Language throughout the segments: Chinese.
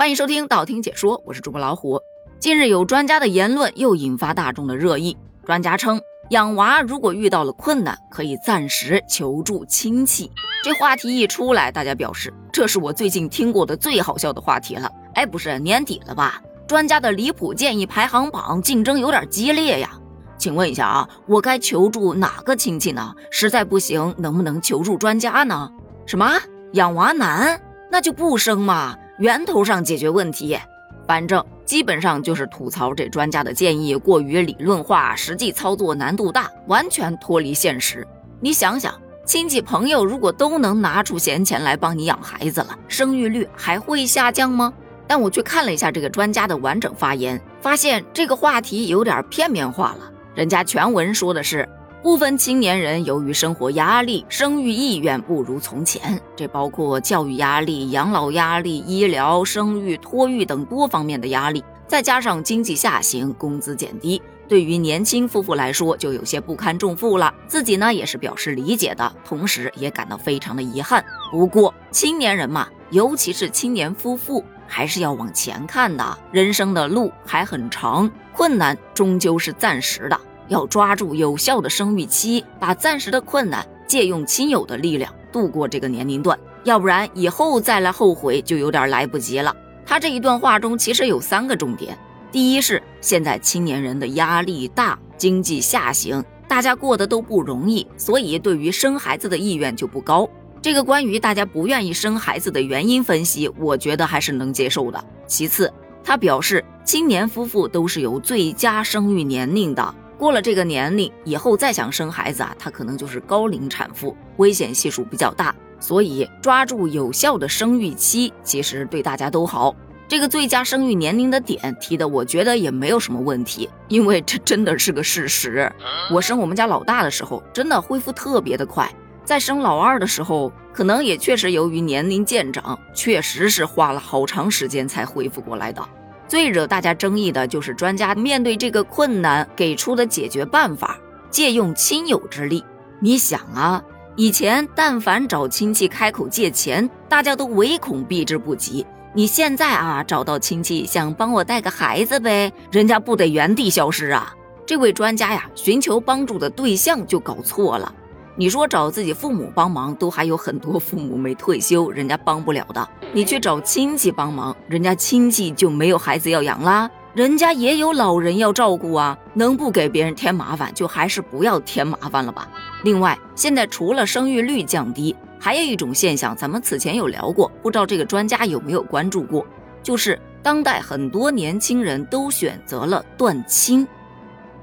欢迎收听道听解说，我是主播老虎。近日有专家的言论又引发大众的热议。专家称，养娃如果遇到了困难，可以暂时求助亲戚。这话题一出来，大家表示这是我最近听过的最好笑的话题了。哎，不是年底了吧？专家的离谱建议排行榜竞争有点激烈呀。请问一下啊，我该求助哪个亲戚呢？实在不行，能不能求助专家呢？什么养娃难？那就不生嘛。源头上解决问题，反正基本上就是吐槽这专家的建议过于理论化，实际操作难度大，完全脱离现实。你想想，亲戚朋友如果都能拿出闲钱来帮你养孩子了，生育率还会下降吗？但我去看了一下这个专家的完整发言，发现这个话题有点片面化了。人家全文说的是。部分青年人由于生活压力，生育意愿不如从前，这包括教育压力、养老压力、医疗、生育、托育等多方面的压力，再加上经济下行、工资减低，对于年轻夫妇来说就有些不堪重负了。自己呢也是表示理解的，同时也感到非常的遗憾。不过青年人嘛，尤其是青年夫妇，还是要往前看的，人生的路还很长，困难终究是暂时的。要抓住有效的生育期，把暂时的困难借用亲友的力量度过这个年龄段，要不然以后再来后悔就有点来不及了。他这一段话中其实有三个重点：第一是现在青年人的压力大，经济下行，大家过得都不容易，所以对于生孩子的意愿就不高。这个关于大家不愿意生孩子的原因分析，我觉得还是能接受的。其次，他表示青年夫妇都是有最佳生育年龄的。过了这个年龄以后再想生孩子啊，他可能就是高龄产妇，危险系数比较大。所以抓住有效的生育期，其实对大家都好。这个最佳生育年龄的点提的，我觉得也没有什么问题，因为这真的是个事实。我生我们家老大的时候，真的恢复特别的快。在生老二的时候，可能也确实由于年龄渐长，确实是花了好长时间才恢复过来的。最惹大家争议的就是专家面对这个困难给出的解决办法，借用亲友之力。你想啊，以前但凡找亲戚开口借钱，大家都唯恐避之不及。你现在啊，找到亲戚想帮我带个孩子呗，人家不得原地消失啊？这位专家呀，寻求帮助的对象就搞错了。你说找自己父母帮忙，都还有很多父母没退休，人家帮不了的。你去找亲戚帮忙，人家亲戚就没有孩子要养啦，人家也有老人要照顾啊。能不给别人添麻烦，就还是不要添麻烦了吧。另外，现在除了生育率降低，还有一种现象，咱们此前有聊过，不知道这个专家有没有关注过，就是当代很多年轻人都选择了断亲，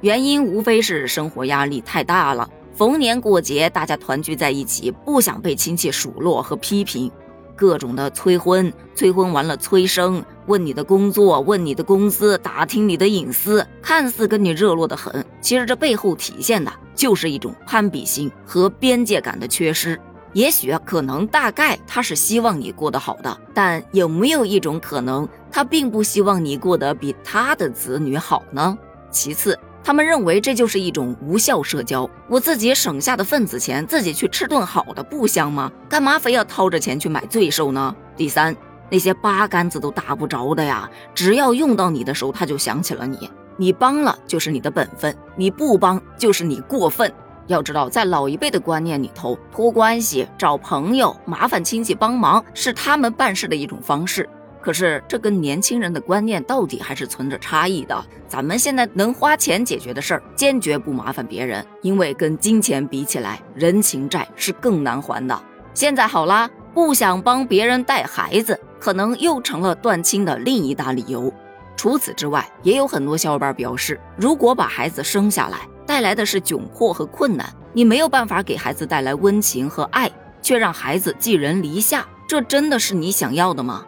原因无非是生活压力太大了。逢年过节，大家团聚在一起，不想被亲戚数落和批评，各种的催婚，催婚完了催生，问你的工作，问你的工资，打听你的隐私，看似跟你热络的很，其实这背后体现的就是一种攀比心和边界感的缺失。也许可能大概他是希望你过得好的，但有没有一种可能，他并不希望你过得比他的子女好呢？其次。他们认为这就是一种无效社交。我自己省下的份子钱，自己去吃顿好的不香吗？干嘛非要掏着钱去买罪受呢？第三，那些八竿子都打不着的呀，只要用到你的时候，他就想起了你。你帮了就是你的本分，你不帮就是你过分。要知道，在老一辈的观念里头，托关系、找朋友、麻烦亲戚帮忙，是他们办事的一种方式。可是这跟年轻人的观念到底还是存着差异的。咱们现在能花钱解决的事儿，坚决不麻烦别人，因为跟金钱比起来，人情债是更难还的。现在好啦，不想帮别人带孩子，可能又成了断亲的另一大理由。除此之外，也有很多小伙伴表示，如果把孩子生下来，带来的是窘迫和困难，你没有办法给孩子带来温情和爱，却让孩子寄人篱下，这真的是你想要的吗？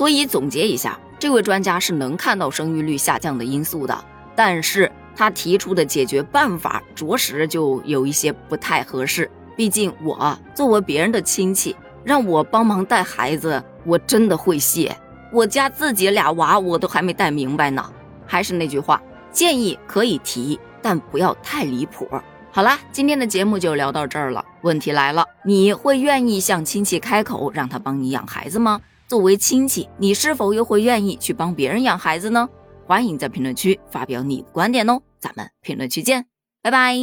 所以总结一下，这位专家是能看到生育率下降的因素的，但是他提出的解决办法着实就有一些不太合适。毕竟我作为别人的亲戚，让我帮忙带孩子，我真的会谢。我家自己俩娃我都还没带明白呢。还是那句话，建议可以提，但不要太离谱。好啦，今天的节目就聊到这儿了。问题来了，你会愿意向亲戚开口让他帮你养孩子吗？作为亲戚，你是否又会愿意去帮别人养孩子呢？欢迎在评论区发表你的观点哦，咱们评论区见，拜拜。